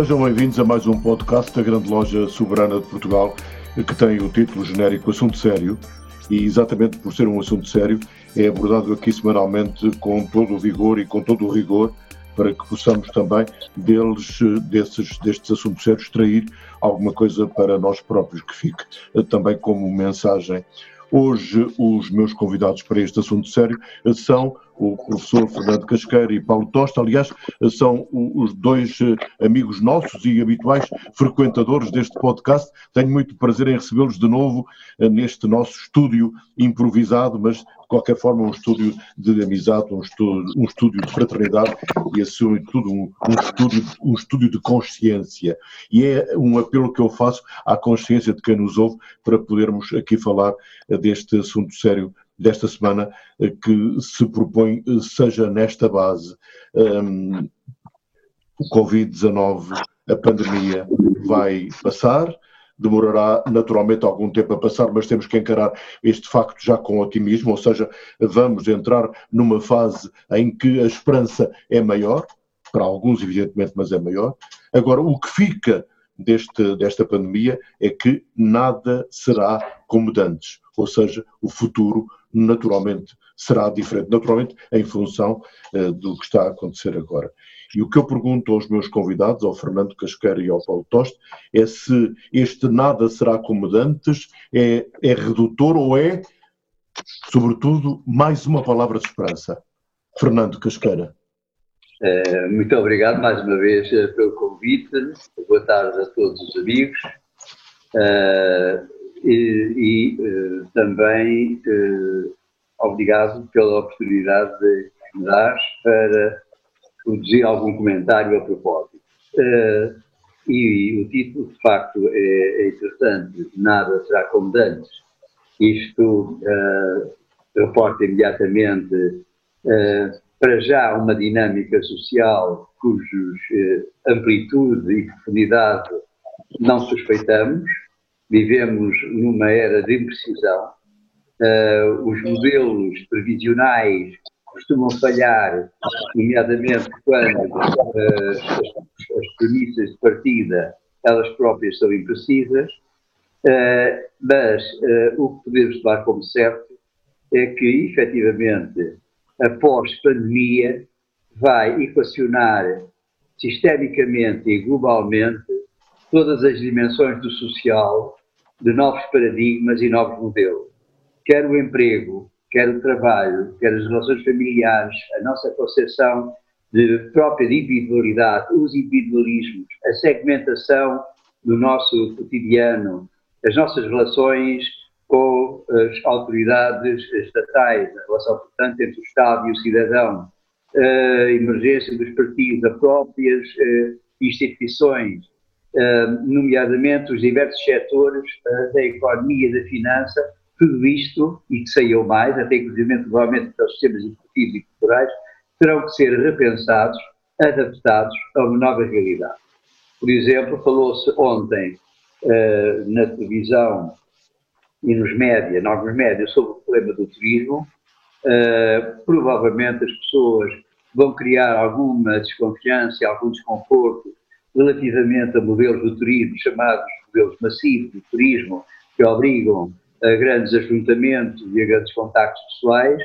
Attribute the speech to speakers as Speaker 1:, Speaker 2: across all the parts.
Speaker 1: Sejam bem-vindos a mais um podcast da Grande Loja Soberana de Portugal, que tem o título genérico Assunto Sério, e exatamente por ser um assunto sério, é abordado aqui semanalmente com todo o vigor e com todo o rigor, para que possamos também deles, desses, destes assuntos sérios, extrair alguma coisa para nós próprios, que fique também como mensagem. Hoje, os meus convidados para este assunto sério são o professor Fernando Casqueira e Paulo Tosta. Aliás, são os dois eh, amigos nossos e habituais frequentadores deste podcast. Tenho muito prazer em recebê-los de novo eh, neste nosso estúdio improvisado, mas de qualquer forma um estúdio de amizade, um estúdio, um estúdio de fraternidade e, acima de tudo, um, um, estúdio, um estúdio de consciência. E é um apelo que eu faço à consciência de quem nos ouve para podermos aqui falar eh, deste assunto sério desta semana eh, que se propõe eh, seja nesta base. Um, o Covid-19, a pandemia vai passar, demorará naturalmente algum tempo a passar, mas temos que encarar este facto já com otimismo, ou seja, vamos entrar numa fase em que a esperança é maior, para alguns evidentemente, mas é maior. Agora, o que fica deste, desta pandemia é que nada será como antes, ou seja, o futuro naturalmente será diferente, naturalmente em função uh, do que está a acontecer agora. E o que eu pergunto aos meus convidados, ao Fernando Casqueira e ao Paulo Toste, é se este nada será como antes, é, é redutor ou é, sobretudo, mais uma palavra de esperança. Fernando Casqueira.
Speaker 2: Eh, muito obrigado mais uma vez eh, pelo convite. Boa tarde a todos os amigos. Uh, e, e também obrigado pela oportunidade de me dar para produzir algum comentário a propósito. E, o título, de facto, é, é interessante: Nada será como antes. Isto reporta imediatamente para já uma dinâmica social cujos eh, amplitude e profundidade não suspeitamos. Vivemos numa era de imprecisão. Uh, os modelos previsionais costumam falhar, nomeadamente quando uh, as, as premissas de partida elas próprias são imprecisas, uh, mas o que podemos levar como certo é que, efetivamente, após pandemia, vai equacionar sistemicamente e globalmente todas as dimensões do social, de novos paradigmas e novos modelos. Quer o emprego, quer o trabalho, quer as relações familiares, a nossa concepção de própria individualidade, os individualismos, a segmentação do nosso cotidiano, as nossas relações com as autoridades estatais, a relação, portanto, entre o Estado e o cidadão, a emergência dos partidos, as próprias uh, instituições, uh, nomeadamente os diversos setores da economia e da finança, tudo isto, e que saiu mais, até inclusive provavelmente para os sistemas educativos e culturais, terão que ser repensados, adaptados a uma nova realidade. Por exemplo, falou-se ontem na televisão e nos média, novos médias, sobre o problema do turismo, uh, provavelmente as pessoas vão criar alguma desconfiança, algum desconforto relativamente a modelos do turismo, chamados modelos massivos do turismo, que obrigam a grandes ajuntamentos e a grandes contactos pessoais,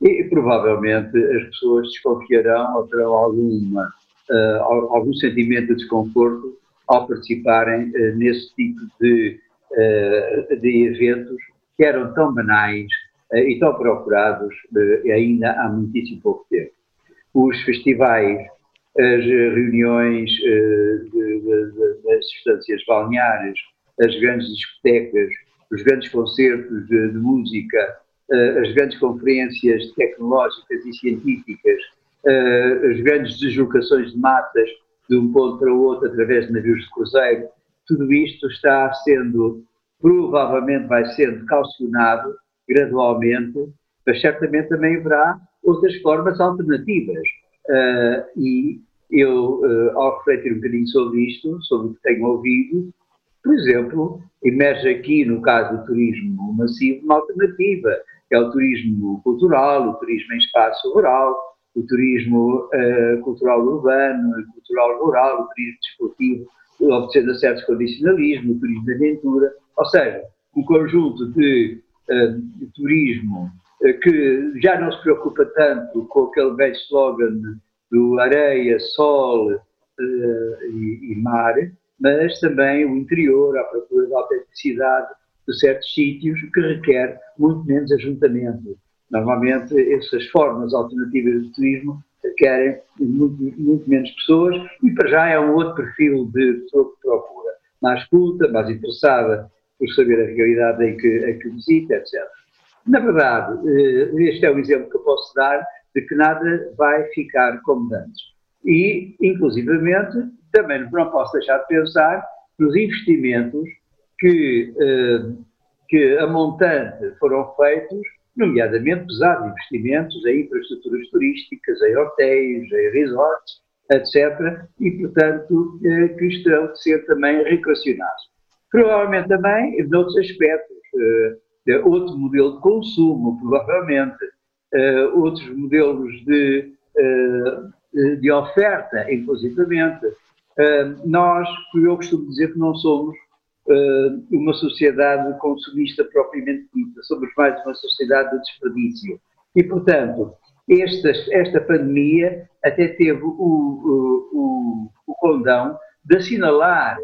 Speaker 2: e provavelmente as pessoas desconfiarão ou terão alguma, uh, algum sentimento de desconforto ao participarem uh, nesse tipo de de eventos que eram tão banais eh, e tão procurados eh, ainda há muitíssimo pouco tempo. Os festivais as reuniões das estâncias balneares, as grandes discotecas, os grandes concertos de, música, as grandes conferências tecnológicas e científicas, as grandes deslocações de massas de um ponto para o outro através de navios de cruzeiro, tudo isto está sendo, provavelmente vai sendo calcionado gradualmente, mas certamente também haverá outras formas alternativas. Uh, e eu, uh, ao refletir um bocadinho sobre isto, sobre o que tenho ouvido, por exemplo, emerge aqui, no caso do turismo massivo, uma alternativa, que é o turismo cultural, o turismo em espaço rural, o turismo uh, cultural urbano, o cultural rural, o turismo desportivo, obtendo certos condicionalismo, o turismo de aventura, ou seja, um conjunto de, uh, de turismo uh, que já não se preocupa tanto com aquele velho slogan do areia, sol e, e mar, mas também o interior, à procura da autenticidade de certos sítios que requer muito menos ajuntamento. Normalmente, essas formas alternativas de turismo requerem muito, muito, menos pessoas e, para já, é um outro perfil de pessoa que procura. Mais culta, mais interessada por saber a realidade em que, em que visita, etc. Na verdade, eh, este é um exemplo que eu posso dar de que nada vai ficar como antes. E, inclusivamente, também não posso deixar de pensar nos investimentos que, eh, que a montante foram feitos, nomeadamente pesados investimentos em infraestruturas turísticas, em hotéis, em resorts, etc. E, portanto, eh, que terão de ser também reequacionados. Provavelmente também, noutros aspectos, eh, outro modelo de consumo, provavelmente, outros modelos de, de oferta, inclusivamente, nós, eu costumo dizer que não somos uma sociedade consumista propriamente dita, somos mais uma sociedade de desperdício. E, portanto, esta, esta pandemia até teve o, o, o, o condão de assinalar,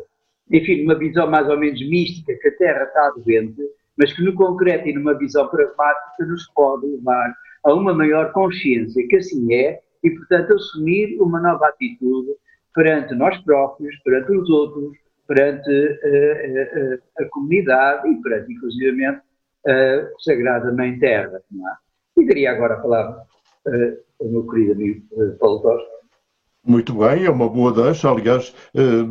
Speaker 2: enfim, uma visão mais ou menos mística, que a Terra está doente, mas que no concreto e numa visão pragmática nos pode levar a uma maior consciência que assim é e, portanto, assumir uma nova atitude perante nós próprios, perante os outros, perante uh, uh, a comunidade e perante, inclusivamente, a Sagrada Mãe Terra. Não é? E daria agora a palavra ao meu querido amigo Paulo Costa.
Speaker 1: Muito bem, é uma boa deixa. Aliás, eh,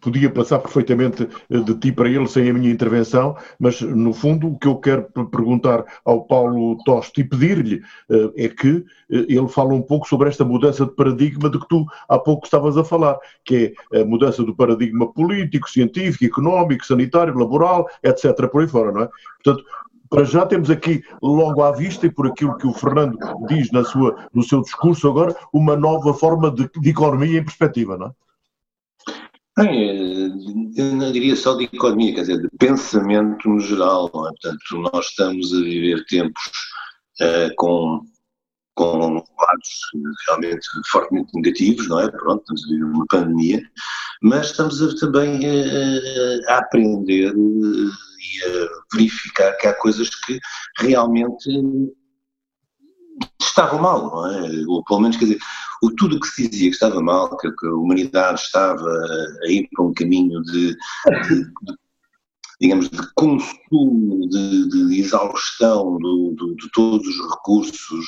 Speaker 1: podia passar perfeitamente eh, de ti para ele sem a minha intervenção, mas no fundo o que eu quero perguntar ao Paulo Toste e pedir-lhe eh, é que ele fale um pouco sobre esta mudança de paradigma de que tu há pouco estavas a falar, que é a mudança do paradigma político, científico, económico, sanitário, laboral, etc. por aí fora, não é? Portanto, para já temos aqui, logo à vista, e por aquilo que o Fernando diz na sua, no seu discurso agora, uma nova forma de, de economia em perspectiva, não é?
Speaker 3: Bem, eu não diria só de economia, quer dizer, de pensamento no geral. É? Portanto, nós estamos a viver tempos uh, com, com lados realmente fortemente negativos, não é? Pronto, estamos a viver uma pandemia, mas estamos a, também a, a aprender e a verificar que há coisas que realmente estavam mal, não é? Ou pelo menos, quer dizer, o, tudo que se dizia que estava mal, que, que, a humanidade estava a ir para um caminho de, de, de digamos, de consumo, de, de exaustão do, do, de todos os recursos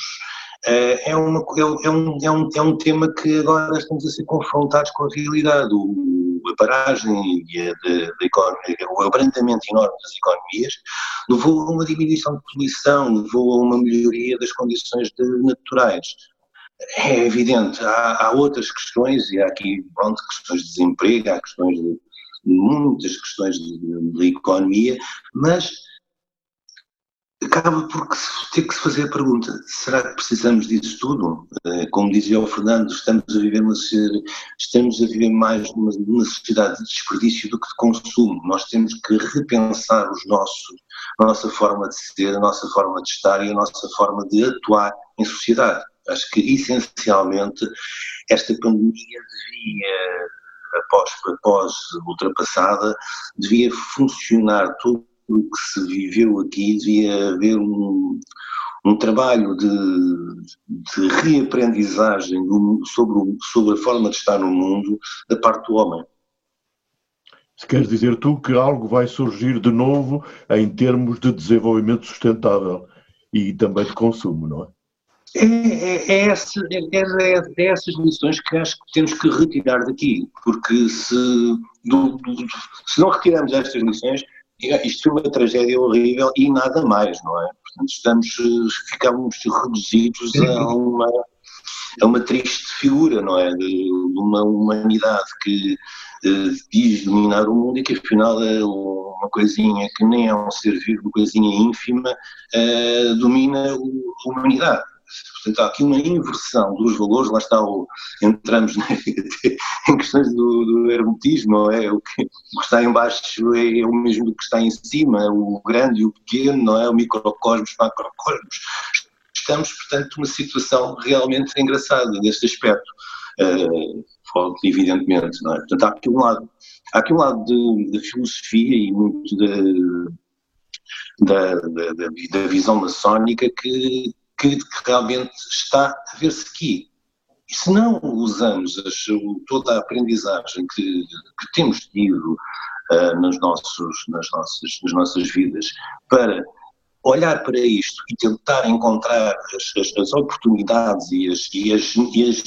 Speaker 3: é, é, uma, é, é, um, é, um, é um tema que agora estamos a ser confrontados com a realidade. O, a paragem e a, de, de economia, o abrandamento enorme das economias levou a uma diminuição de poluição, levou a uma melhoria das condições naturais. É evidente, há, há, outras questões, e há aqui pronto, questões de desemprego, há questões de, muitas questões de economia, mas acaba por ter que se fazer a pergunta: será que precisamos disso tudo? Eh, como dizia o Fernando, estamos a viver, uma, estamos a viver mais numa, sociedade de desperdício do que de consumo. Nós temos que repensar os nossos, a nossa forma de ser, a nossa forma de estar e a nossa forma de atuar em sociedade. Acho que essencialmente esta pandemia devia, após, após ultrapassada, devia funcionar tudo que se viveu aqui devia haver um, um trabalho de, de reaprendizagem sobre, sobre a forma de estar no mundo da parte do homem.
Speaker 1: Se queres dizer tu que algo vai surgir de novo em termos de desenvolvimento sustentável e também de consumo, não é?
Speaker 3: É, é, é, é, é, é, essas lições que acho que temos que retirar daqui, porque se, do, do, se não retirarmos estas lições, isto foi uma tragédia horrível e nada mais, não é? Portanto, estamos, ficamos reduzidos a uma, a uma triste figura, não é? De uma humanidade que uh, diz dominar o mundo e que afinal é uma coisinha que nem é um ser vivo, uma coisinha ínfima, uh, domina a humanidade. Portanto, há aqui uma inversão dos valores, lá está, o, entramos né, em questões do, do hermetismo, é? O que, o que está em baixo é, é, o mesmo do que está em cima, o grande e o pequeno, não é? O microcosmos, macrocosmos. Estamos, portanto, numa situação realmente engraçada neste aspecto, uh, evidentemente, não é? Portanto, há aqui um lado, há aqui um lado da filosofia e muito da, da, da, da visão maçónica que que, realmente está a ver-se aqui. E se não usamos as, toda a aprendizagem que, que temos tido uh, nos nossos, nas, nossas, nas nossas vidas para olhar para isto e tentar encontrar as, as, as oportunidades e as, e as, e as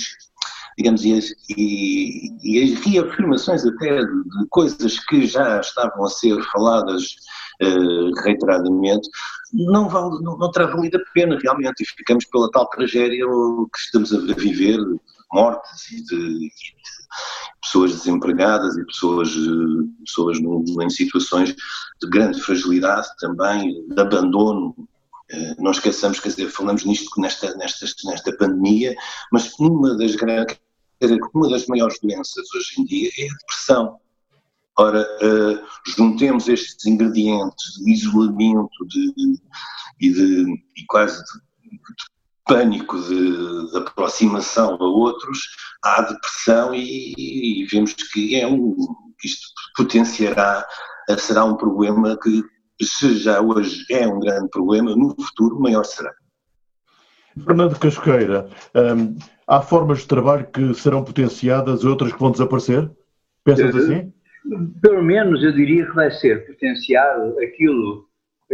Speaker 3: digamos, e as, e, e as, reafirmações até de, de, coisas que já estavam a ser faladas uh, reiteradamente, não, vale, não, não terá valido a pena realmente e ficamos pela tal tragédia que estamos a viver, mortes e de, de pessoas desempregadas e pessoas, eh, pessoas em situações de grande fragilidade também, de abandono. Eh, não esqueçamos, quer dizer, falamos nisto nesta, nesta, nesta pandemia, mas uma das uma das maiores doenças hoje em dia é a depressão. Ora, uh, juntemos estes ingredientes de isolamento de, de, e, de, e quase de, de pânico de, de, aproximação a outros, à depressão e, e vemos que é um, isto potenciará, será um problema que, se já hoje é um grande problema, no futuro maior será.
Speaker 1: Fernando Casqueira, hum, há formas de trabalho que serão potenciadas e outras que vão desaparecer? Pensas assim?
Speaker 2: Pelo menos eu diria que vai ser potenciado aquilo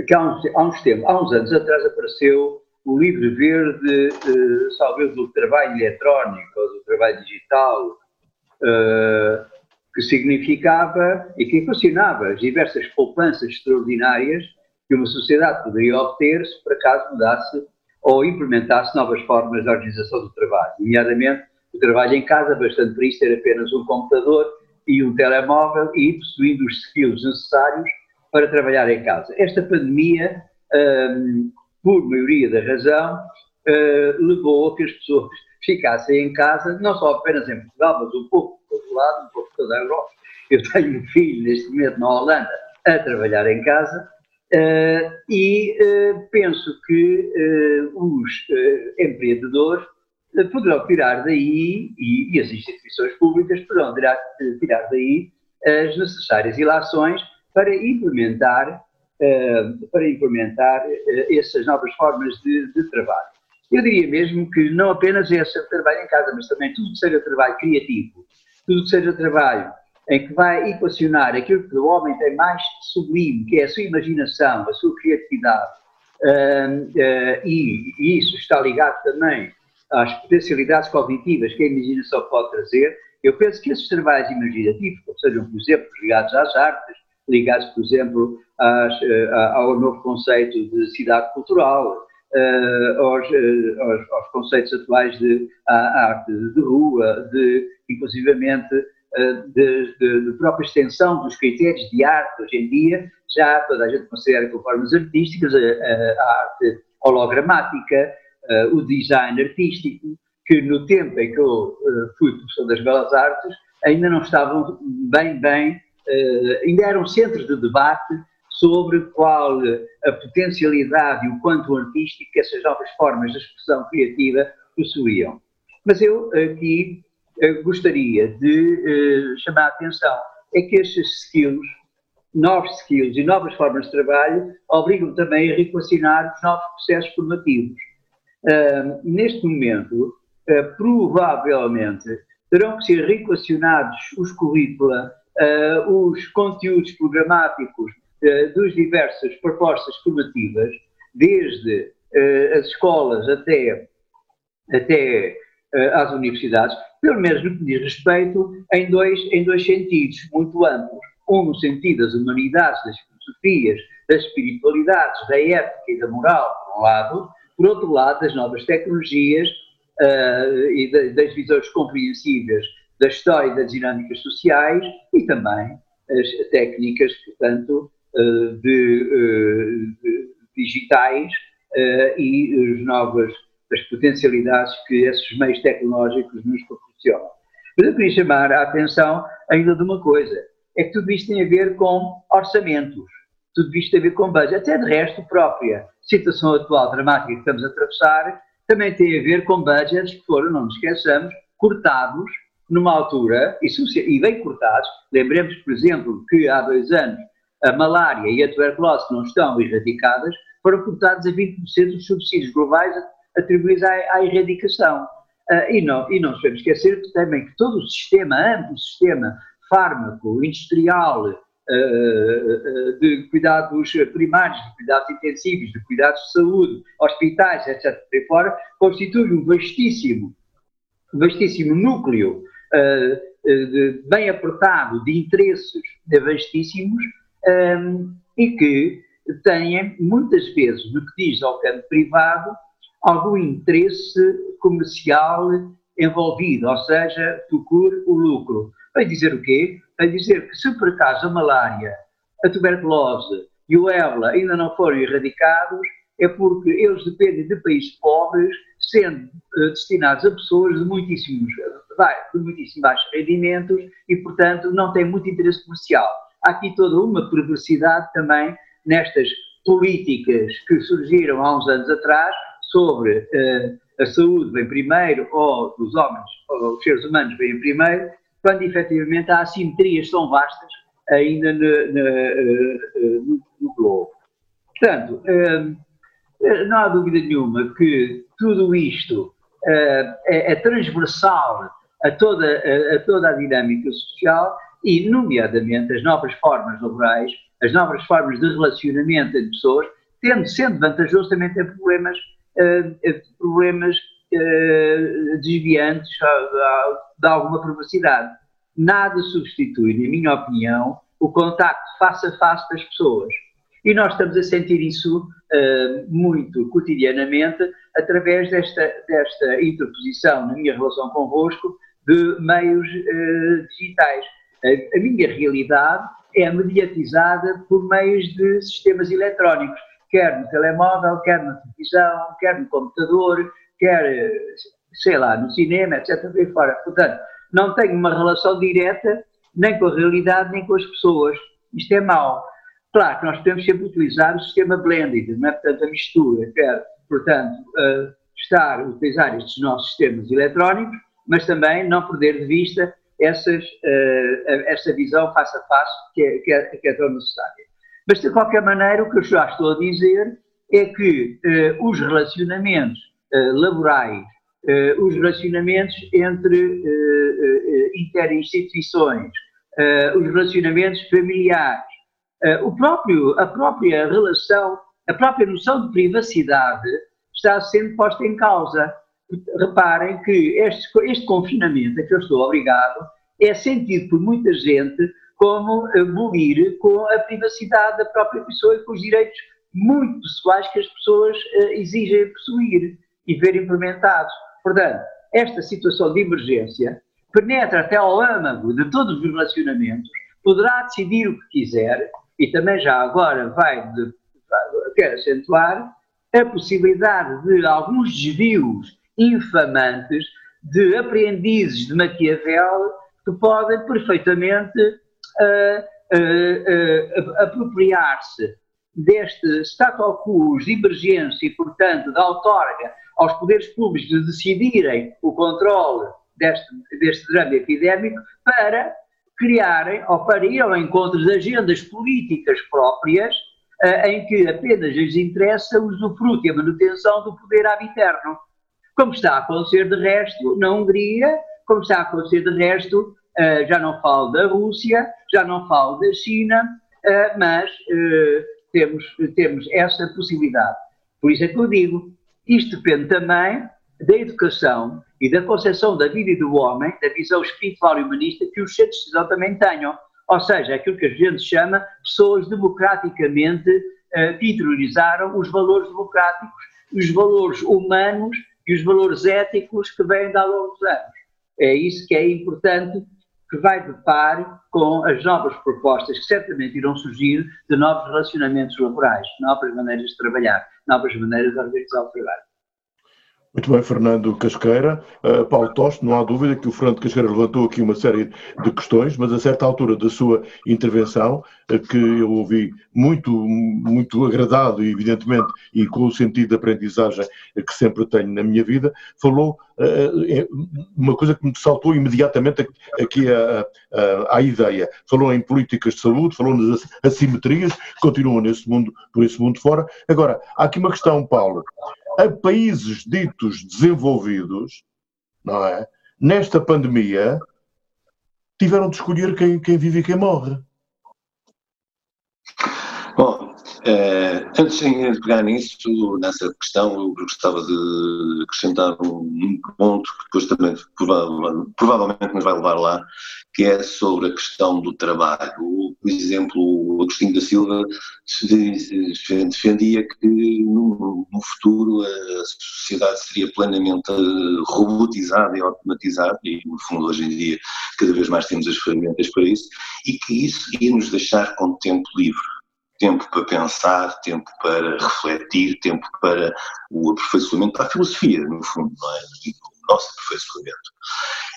Speaker 2: que há uns, há uns, tempos, há uns anos atrás apareceu o livro verde, uh, salve do trabalho eletrónico do trabalho digital, uh, que significava e que equacionava as diversas poupanças extraordinárias que uma sociedade poderia obter se por acaso mudasse ou implementasse novas formas de organização do trabalho, nomeadamente o trabalho em casa, bastante para isso ter apenas um computador e um telemóvel e possuindo os skills necessários para trabalhar em casa. Esta pandemia, um, por maioria da razão, uh, levou a que as pessoas ficassem em casa, não só apenas em Portugal, mas um pouco por todo lado, um pouco por toda a Europa. Eu tenho um filho neste momento na Holanda a trabalhar em casa uh, e uh, penso que os empreendedores poderão tirar daí, e, e, as instituições públicas poderão tirar, tirar daí as necessárias ilações para implementar, uh, para implementar uh, essas novas formas de, de, trabalho. Eu diria mesmo que não apenas esse trabalho em casa, mas também tudo que seja trabalho criativo, tudo que seja trabalho em que vai equacionar aquilo que o homem tem mais sublime, que é a sua imaginação, a sua criatividade, uh, e, e isso está ligado também às potencialidades cognitivas que a imaginação pode trazer, eu penso que esses trabalhos imaginativos, como sejam, por exemplo, ligados às artes, ligados, por exemplo, às, eh, ao novo conceito de cidade cultural, eh, aos, eh, aos, aos, conceitos atuais de arte de rua, de, inclusivamente, de, própria extensão dos critérios de arte hoje em dia, já toda a gente considera como formas artísticas a, a arte hologramática, uh, o design artístico, que no tempo em que eu uh, fui professor das Belas Artes, ainda não estavam bem, bem, uh, ainda eram centros de debate sobre qual a potencialidade e o quanto artístico que essas novas formas de expressão criativa possuíam. Mas eu aqui gostaria de chamar a atenção é que estes skills novos skills e novas formas de trabalho obrigam também a reequacionar os novos processos formativos. Neste momento, uh, provavelmente, terão que ser reequacionados os currícula, uh, os conteúdos programáticos dos diversas propostas formativas, desde as escolas até, até às universidades, pelo menos no que diz respeito, em dois, em dois sentidos muito amplos um no sentido das humanidades, das filosofias, das espiritualidades, da ética e da moral, por um lado, por outro lado, das novas tecnologias uh, e das visões compreensíveis da história e das dinâmicas sociais e também as técnicas, portanto, uh, de, uh, de digitais e as novas as potencialidades que esses meios tecnológicos nos proporcionam. Mas eu queria chamar a atenção ainda de uma coisa é que tudo isto tem a ver com orçamentos, tudo isto tem a ver com budget. Até de resto, própria situação atual dramática que estamos a atravessar também tem a ver com budgets que foram, não nos esqueçamos, cortados numa altura, e, bem cortados. Lembremos, por exemplo, que há dois anos a malária e a tuberculose não estão erradicadas, foram cortados a 20% dos subsídios globais atribuídos à, à erradicação. Uh, e, não, e não devemos esquecer que também que todo o sistema, amplo sistema fármaco, industrial, de cuidados primários, de cuidados intensivos, de cuidados de saúde, hospitais, etc., por fora, constitui um vastíssimo, vastíssimo núcleo eh, bem apertado de interesses vastíssimos e que têm, muitas vezes, no que diz ao campo privado, algum interesse comercial envolvido, ou seja, procure o lucro. Vai dizer o quê? Vai dizer que se por acaso a malária, a tuberculose e o ébola ainda não foram erradicados, é porque eles dependem de países pobres, sendo uh, destinados a pessoas de muitíssimos, de muitíssimos baixos rendimentos e, portanto, não têm muito interesse comercial. Há aqui toda uma perversidade também nestas políticas que surgiram há uns anos atrás sobre uh, a saúde vem primeiro, ou os homens, ou os seres humanos vêm primeiro, quando efetivamente há assimetrias tão vastas ainda no, no, eh, no, no globo. Portanto, eh, não há dúvida nenhuma que tudo isto eh, é, é transversal a toda, a, a toda a dinâmica social e, nomeadamente, as novas formas laborais, as novas formas de relacionamento entre pessoas, tendo, sendo vantajoso também ter problemas, problemas uh, desviantes de alguma privacidade. Nada substitui, na minha opinião, o contacto face a face das pessoas. E nós estamos a sentir isso uh, muito cotidianamente através desta, desta interposição na minha relação convosco de meios uh, digitais. A, a minha realidade é mediatizada por meios de sistemas eletrónicos, quer no telemóvel, quer na televisão, quer no computador, quer, sei lá, no cinema, etc. Por fora. Portanto, não tenho uma relação direta nem com a realidade, nem com as pessoas. Isto é mau. Claro que nós podemos sempre utilizar o sistema blended, não é? portanto, a mistura, quer, portanto, uh, estar a utilizar estes nossos sistemas eletrónicos, mas também não perder de vista essas, uh, essa visão face a face que é, que, é, que é tão necessária. Mas, de qualquer maneira, o que eu já estou a dizer é que uh, os relacionamentos laborais, eh, os relacionamentos entre eh, interinstituições, os relacionamentos familiares, o próprio, a própria relação, a própria noção de privacidade está sendo posta em causa. Reparem que este, este confinamento a que eu estou obrigado é sentido por muita gente como abolir com a privacidade da própria pessoa e com os direitos muito pessoais que as pessoas exigem possuir e ver implementados. Portanto, esta situação de emergência penetra até ao âmago de todos os relacionamentos, poderá decidir o que quiser e também já agora vai, de, acentuar a possibilidade de alguns desvios infamantes de aprendizes de Maquiavel que podem perfeitamente uh, uh, uh, apropriar-se deste status quo de emergência e, portanto, da outorga aos poderes públicos de decidirem o controle deste, deste drama epidémico para criarem ou para ir ao encontro de agendas políticas próprias uh, em que apenas lhes interessa o usufruto e a manutenção do poder ab. Como está a acontecer de resto na Hungria, como está a acontecer de resto, uh, já não falo da Rússia, já não falo da China, uh, mas temos, temos essa possibilidade. Por isso é que eu digo, isto depende também da educação e da concepção da vida e do homem, da visão espiritual e humanista que os centros de decisão também tenham. Ou seja, aquilo que a gente chama pessoas democraticamente uh, que interiorizaram os valores democráticos, os valores humanos e os valores éticos que vêm de há longos anos. É isso que é importante que vai de par com as novas propostas que certamente irão surgir de novos relacionamentos laborais, novas maneiras de trabalhar, novas maneiras de organizar o trabalho.
Speaker 1: Muito bem, Fernando Casqueira. Uh, Paulo Toste, não há dúvida que o Fernando Casqueira levantou aqui uma série de questões, mas a certa altura da sua intervenção, uh, que eu ouvi muito, muito agradado, evidentemente, e com o sentido de aprendizagem que sempre tenho na minha vida, falou uh, uma coisa que me saltou imediatamente aqui à, à ideia. Falou em políticas de saúde, falou nas assimetrias, continuam nesse mundo, por esse mundo fora. Agora, há aqui uma questão, Paulo a países ditos desenvolvidos, não é? Nesta pandemia, tiveram de escolher quem, quem vive e quem morre.
Speaker 3: Bom, eh, antes de pegar nisso, nessa questão, eu gostava de acrescentar um, ponto que depois também provavelmente nos vai levar lá, que é sobre a questão do trabalho. Por exemplo, o Agostinho da Silva defendia que no, no futuro a sociedade seria plenamente robotizada e automatizada, e no fundo hoje em dia cada vez mais temos as ferramentas para isso, e que isso ia nos deixar com tempo livre tempo para pensar, tempo para refletir, tempo para o aperfeiçoamento, para a filosofia, no fundo, não é? o nosso aperfeiçoamento.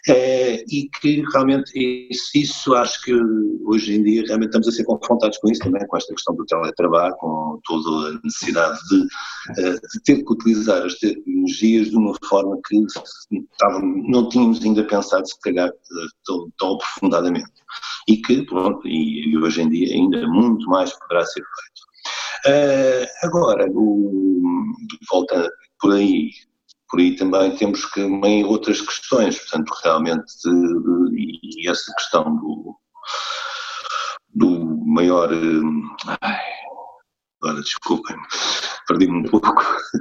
Speaker 3: É, e que realmente isso, isso, acho que hoje em dia realmente estamos a ser confrontados com isso também, com esta questão do teletrabalho, com toda a necessidade de, eh, de ter que utilizar as tecnologias de uma forma que não tínhamos ainda pensado se calhar tão, tão aprofundadamente e que pronto, e, hoje em dia ainda muito mais poderá ser feito. Uh, agora, o, volta por aí, por aí também temos que, também outras questões, portanto, realmente, e essa questão do, do maior. Ai, agora desculpem, perdi-me um pouco.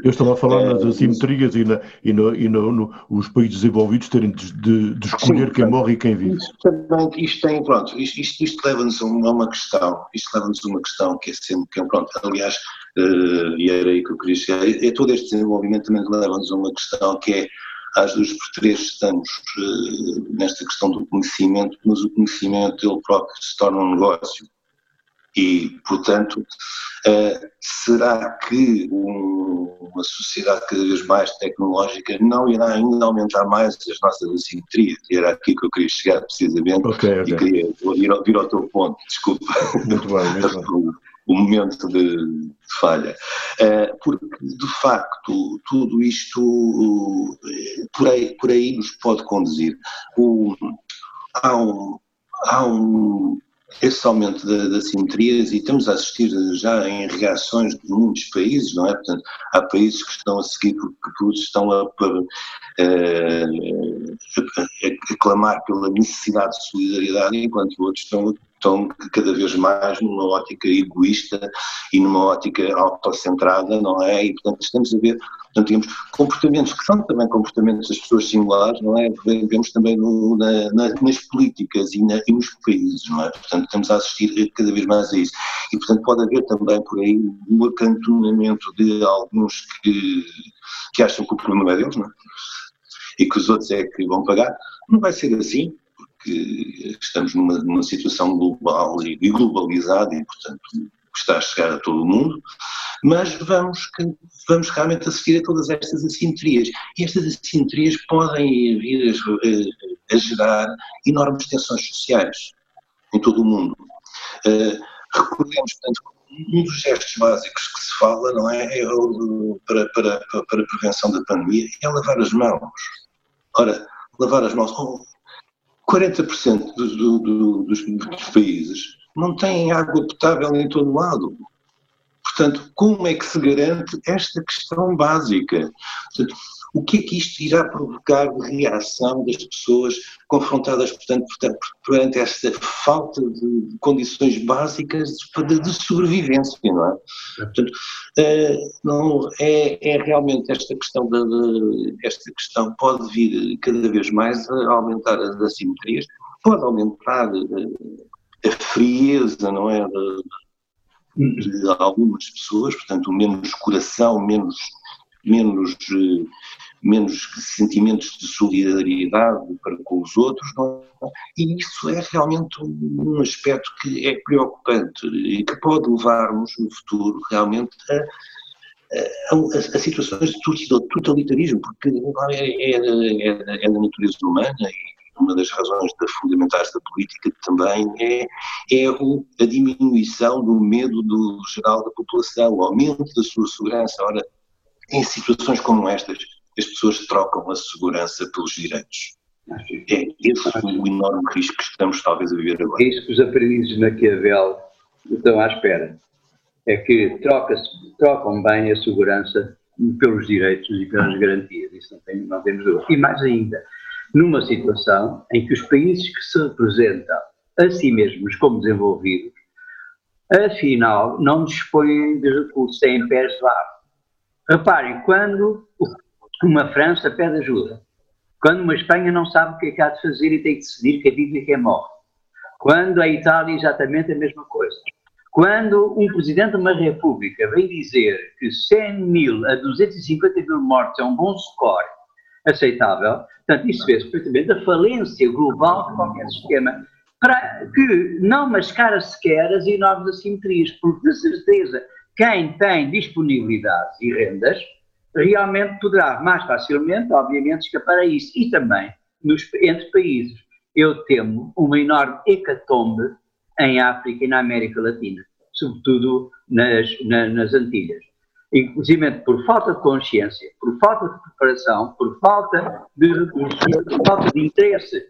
Speaker 1: Eu estava a falar é, nas assimetrias e, na, e, no, e no, no, os países desenvolvidos terem de, de, de escolher sim, quem morre e quem vive.
Speaker 3: Isto, também, isto tem, pronto, isto, isto, isto leva-nos a uma questão, isto leva-nos a uma questão que é sempre, que é, pronto, aliás, uh, e era aí que eu queria chegar, é, é todo este desenvolvimento também leva-nos a uma questão que é, às duas por três estamos uh, nesta questão do conhecimento, mas o conhecimento ele próprio se torna um negócio e, portanto, uh, será que um, uma sociedade cada vez mais tecnológica não irá ainda aumentar mais as nossas assimetrias? Era aqui que eu queria chegar precisamente
Speaker 1: okay, okay.
Speaker 3: e queria vir ao, vir ao teu ponto, desculpa.
Speaker 1: Muito bem, muito bem.
Speaker 3: o momento de, de falha. Uh, porque, de facto, tudo isto uh, por, aí, por aí nos pode conduzir. O, há um, há um, esse aumento das simetrias e estamos a assistir já em reações de muitos países, não é? Portanto, há países que estão a seguir porque todos estão a, a, a, a, clamar pela necessidade de solidariedade, enquanto outros estão estão cada vez mais numa ótica egoísta e numa ótica autocentrada, não é? E, portanto, estamos a ver, portanto, temos comportamentos que são também comportamentos das pessoas singulares, não é? Vemos também no, na, nas políticas e, na, e, nos países, não é? Portanto, estamos a assistir cada vez mais a isso. E, portanto, pode haver também por aí um acantonamento de alguns que, que acham que o problema é deles, não é? E que os outros é que vão pagar. Não vai ser assim, que estamos numa, numa situação global e globalizada e, portanto, está a chegar a todo o mundo, mas vamos, vamos realmente assistir a todas estas assimetrias. E estas assimetrias podem vir a, a, gerar enormes tensões sociais em todo o mundo. Uh, recordemos, portanto, um dos gestos básicos que se fala, não é, é para, para, para a prevenção da pandemia, é lavar as mãos. Ora, lavar as mãos, 40% do, do, do, dos, dos países não têm água potável em todo lado. Portanto, como é que se garante esta questão básica? Portanto, o que é que isto irá provocar de reação das pessoas confrontadas, portanto, perante esta falta de condições básicas de, de sobrevivência, não é? Portanto, uh, não, é, é, realmente esta questão, de, de, esta questão pode vir cada vez mais a aumentar as assimetrias, pode aumentar uh, a frieza, não é? De, de algumas pessoas, portanto, menos coração, menos menos, eh, menos sentimentos de solidariedade para com os outros? É? e isso é realmente um aspecto que é preocupante e que pode levar-nos no futuro realmente a, a, a, a situações de totalitarismo, porque é, é, é, é da natureza humana e uma das razões da fundamentais da política também é, é a diminuição do medo do geral da população, o aumento da sua segurança. Ora, em situações como estas, as pessoas trocam a segurança pelos direitos. É esse o enorme risco que estamos talvez a viver agora.
Speaker 2: É isso que os aprendizes de Maquiavel estão à espera. É que trocam bem a segurança pelos direitos e pelas garantias. Isso não, tem, não temos dúvida. E mais ainda, numa situação em que os países que se representam a si mesmos como desenvolvidos, afinal, não dispõem de recursos, têm pés de barro Reparem, quando uma França pede ajuda, quando uma Espanha não sabe o que é que há de fazer e tem que decidir quem vive e quem morre, quando a Itália exatamente a mesma coisa, quando um presidente de uma república vem dizer que 100 mil a 250 mil mortes é um bom score aceitável, portanto, isso vê-se perfeitamente a falência global de qualquer sistema, para que não mascara sequer as enormes assimetrias, porque de certeza quem tem disponibilidades e rendas realmente poderá mais facilmente, obviamente, escapar a isso. E também nos, entre países. Eu temo uma enorme hecatombe em África e na América Latina, sobretudo nas, na, nas Antilhas. Inclusive por falta de consciência, por falta de preparação, por falta de, por falta de interesse,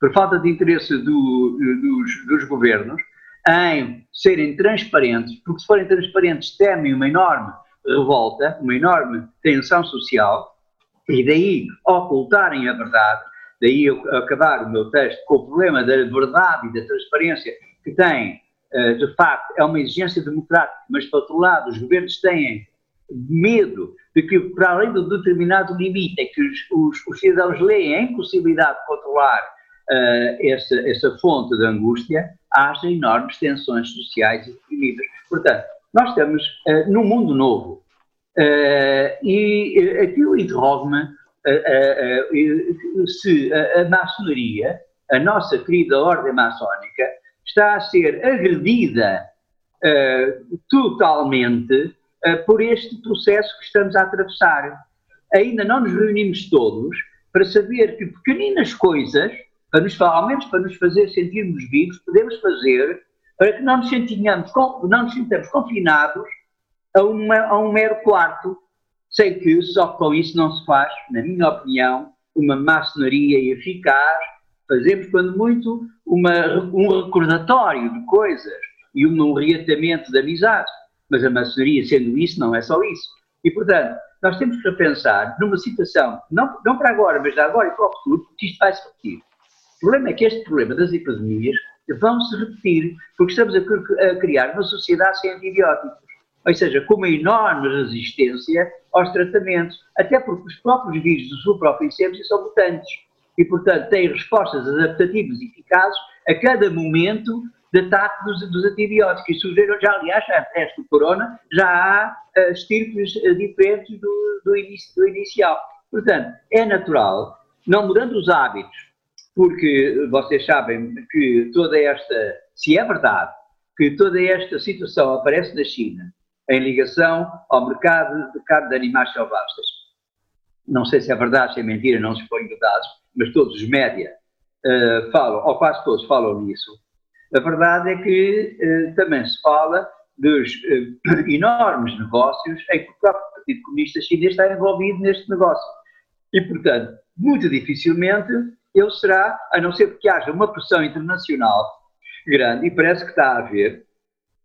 Speaker 2: por falta de interesse do, dos, dos governos, em serem transparentes, porque se forem transparentes temem uma enorme revolta, uma enorme tensão social, e daí ocultarem a verdade, daí eu acabar o meu texto com o problema da verdade e da transparência que tem, eh, de facto, é uma exigência democrática, mas, por outro lado, os governos têm medo de que, para além do determinado limite, é que os, os, os cidadãos leem a impossibilidade de controlar uh, essa, essa fonte de angústia, haja enormes tensões sociais e deprimidas. Portanto, nós estamos uh, num mundo novo. Uh, e aqui eu interrogo-me se a, a maçonaria, a nossa querida ordem maçónica, está a ser agredida totalmente por este processo que estamos a atravessar. Ainda não nos reunimos todos para saber que pequeninas coisas para nos, ao menos para nos fazer sentirmos vivos, podemos fazer para que não nos, sentimos, não nos sintamos confinados a, uma, a um mero quarto. Sei que só com isso não se faz, na minha opinião, uma maçonaria eficaz. Fazemos, quando muito, uma, um recordatório de coisas e um, um reatamento de amizades. Mas a maçonaria, sendo isso, não é só isso. E, portanto, nós temos que pensar numa situação, não, não para agora, mas de agora e para o futuro, porque isto vai se repetir. O problema é que este problema das epidemias vão se repetir, porque estamos a, criar uma sociedade sem antibióticos, ou seja, com uma enorme resistência aos tratamentos, até porque os próprios vírus da sua própria essência são mutantes e, portanto, têm respostas adaptativas e eficazes a cada momento de ataque dos, dos antibióticos. E surgiram já, aliás, antes do corona, já há uh, estirpes uh, diferentes do, do, inicio, do inicial. Portanto, é natural, não mudando os hábitos, porque vocês sabem que toda esta, se é verdade, que toda esta situação aparece na China em ligação ao mercado de carne de animais selvagens. Não sei se é verdade, se é mentira, não disponho de dados, mas todos os média uh, falam, ou quase todos falam nisso. A verdade é que uh, também se fala dos uh, enormes negócios em que o próprio Partido Comunista Chinês está envolvido neste negócio. E, portanto, muito dificilmente ele será, a não ser que haja uma pressão internacional grande, e parece que está a haver,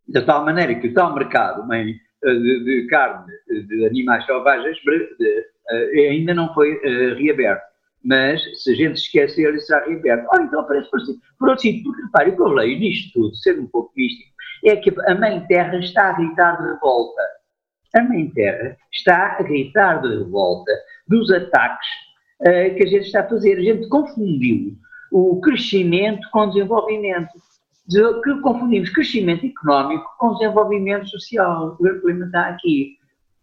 Speaker 2: de tal maneira que o tal mercado de, de carne de animais selvagens de, eh, ainda não foi uh, reaberto. Mas se a gente esquecer, ele será reaberto. Ora, então aparece por, si, por outro sítio, porque repare, o que eu leio nisto tudo, sendo um pouco místico, é que a Mãe Terra está a gritar de revolta. A Mãe Terra está a gritar de revolta dos ataques uh, que a gente está a fazer. A gente confundiu o crescimento com o desenvolvimento. De, que confundimos crescimento económico com desenvolvimento social. O problema está aqui.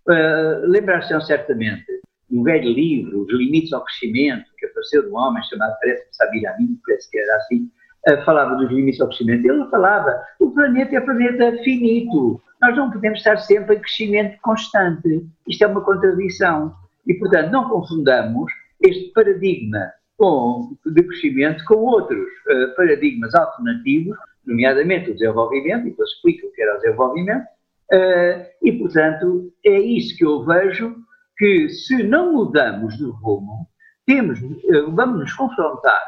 Speaker 2: Uh, Lembrar-se certamente um velho livro, Os Limites ao Crescimento, que apareceu de um homem chamado, parece que Sabir Amin, parece que era assim, uh, falava dos limites ao crescimento. Ele falava, o planeta é planeta finito, nós não podemos estar sempre em crescimento constante. Isto é uma contradição. E, portanto, não confundamos este paradigma com, de crescimento com outros uh, paradigmas alternativos, nomeadamente o desenvolvimento, e depois explico o que era o desenvolvimento, uh, e, portanto, é isso que eu vejo que se não mudamos de rumo, temos, eh, vamos nos confrontar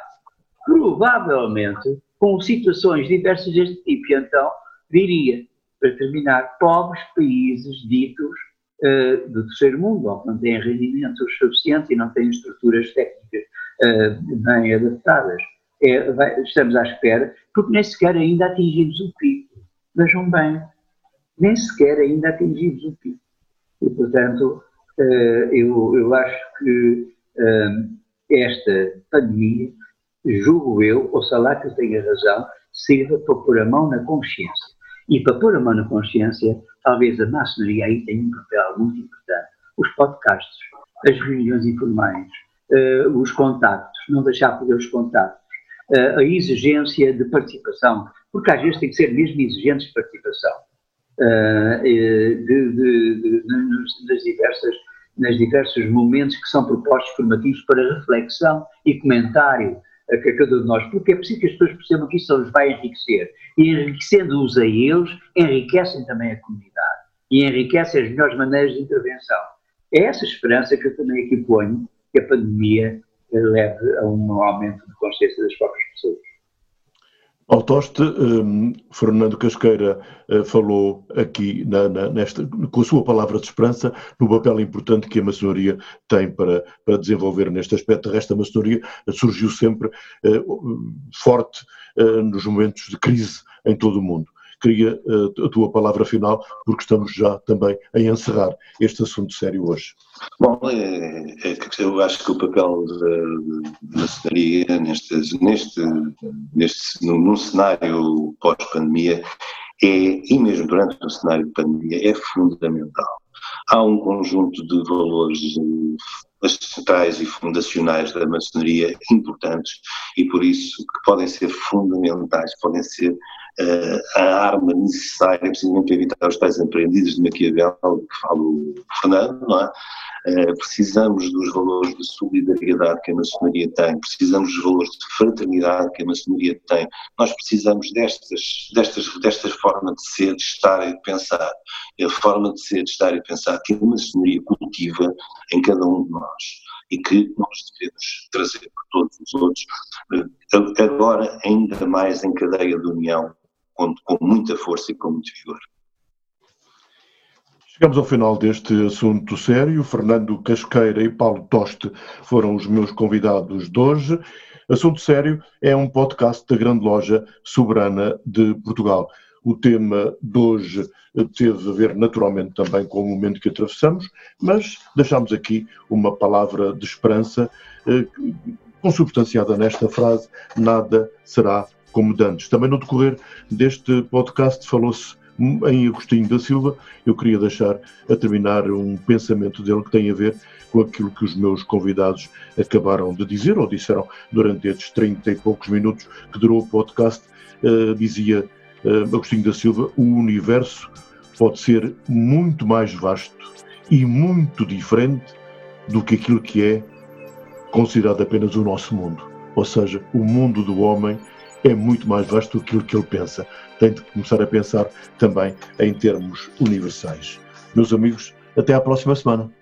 Speaker 2: provavelmente com situações diversas deste tipo. E então, diria, para terminar, pobres países ditos uh, do terceiro mundo, ou que não têm rendimentos suficientes e não têm estruturas técnicas uh, bem adaptadas. É, vai, estamos à espera, porque nem sequer ainda atingimos o pico. Vejam bem, nem sequer ainda atingimos o pico. E, portanto, eh, eu, eu acho que eh, esta pandemia, julgo eu, ou lá que eu tenha razão, sirva para pôr a mão na consciência. E para pôr a mão na consciência, talvez a maçonaria aí tenha um papel muito importante. Os podcasts, as reuniões informais, uh, os contactos, não deixar perder os contactos, uh, a exigência de participação, porque às vezes tem que ser mesmo exigentes de participação. Uh, de, de, de, nas diversas nos diversos momentos que são propostos formativos para reflexão e comentário a cada um de nós, porque é preciso que as pessoas percebam que isso os vai enriquecer. E enriquecendo-os a eles, enriquecem também a comunidade e enriquecem as melhores maneiras de intervenção. É essa esperança que eu também aqui ponho que a pandemia leve a um aumento de consciência das próprias pessoas.
Speaker 1: Ao toste, um, Fernando Casqueira uh, falou aqui na, na, nesta, com a sua palavra de esperança no papel importante que a maçonaria tem para, para desenvolver neste aspecto. Esta maçonaria surgiu sempre uh, forte uh, nos momentos de crise em todo o mundo queria uh, a tua palavra final, porque estamos já também a encerrar este assunto sério hoje.
Speaker 3: Bom, é, é, eu acho que o papel da maçonaria neste, neste, neste, num, cenário pós-pandemia é, e mesmo durante o cenário de pandemia, é fundamental. Há um conjunto de valores centrais e fundacionais da maçonaria importantes e por isso que podem ser fundamentais, podem ser a arma necessária precisamente para evitar os tais empreendidos de Maquiavel que fala o Fernando, não é? Uh, precisamos dos valores de solidariedade que a maçonaria tem, precisamos dos valores de fraternidade que a maçonaria tem, nós precisamos destas, destas, destas formas de ser, de estar e de pensar, a forma de ser, de estar e de pensar que a maçonaria cultiva em cada um de nós e que nós devemos trazer para todos os outros, eh, agora ainda mais em cadeia de união, com, com muita força e com muito vigor.
Speaker 1: Chegamos ao final deste assunto sério. Fernando Casqueira e Paulo Toste foram os meus convidados de hoje. Assunto Sério é um podcast da Grande Loja Soberana de Portugal. O tema de hoje teve a ver naturalmente também com o momento que atravessamos, mas deixamos aqui uma palavra de esperança eh, consubstanciada nesta frase: nada será como dantes. Também no decorrer deste podcast falou-se em Agostinho da Silva. Eu queria deixar a terminar um pensamento dele que tem a ver com aquilo que os meus convidados acabaram de dizer, ou disseram durante estes 30 e poucos minutos que durou o podcast. Uh, dizia uh, Agostinho da Silva: o universo pode ser muito mais vasto e muito diferente do que aquilo que é considerado apenas o nosso mundo. Ou seja, o mundo do homem é muito mais vasto do que aquilo que ele pensa. Tem de começar a pensar também em termos universais. Meus amigos, até à próxima semana.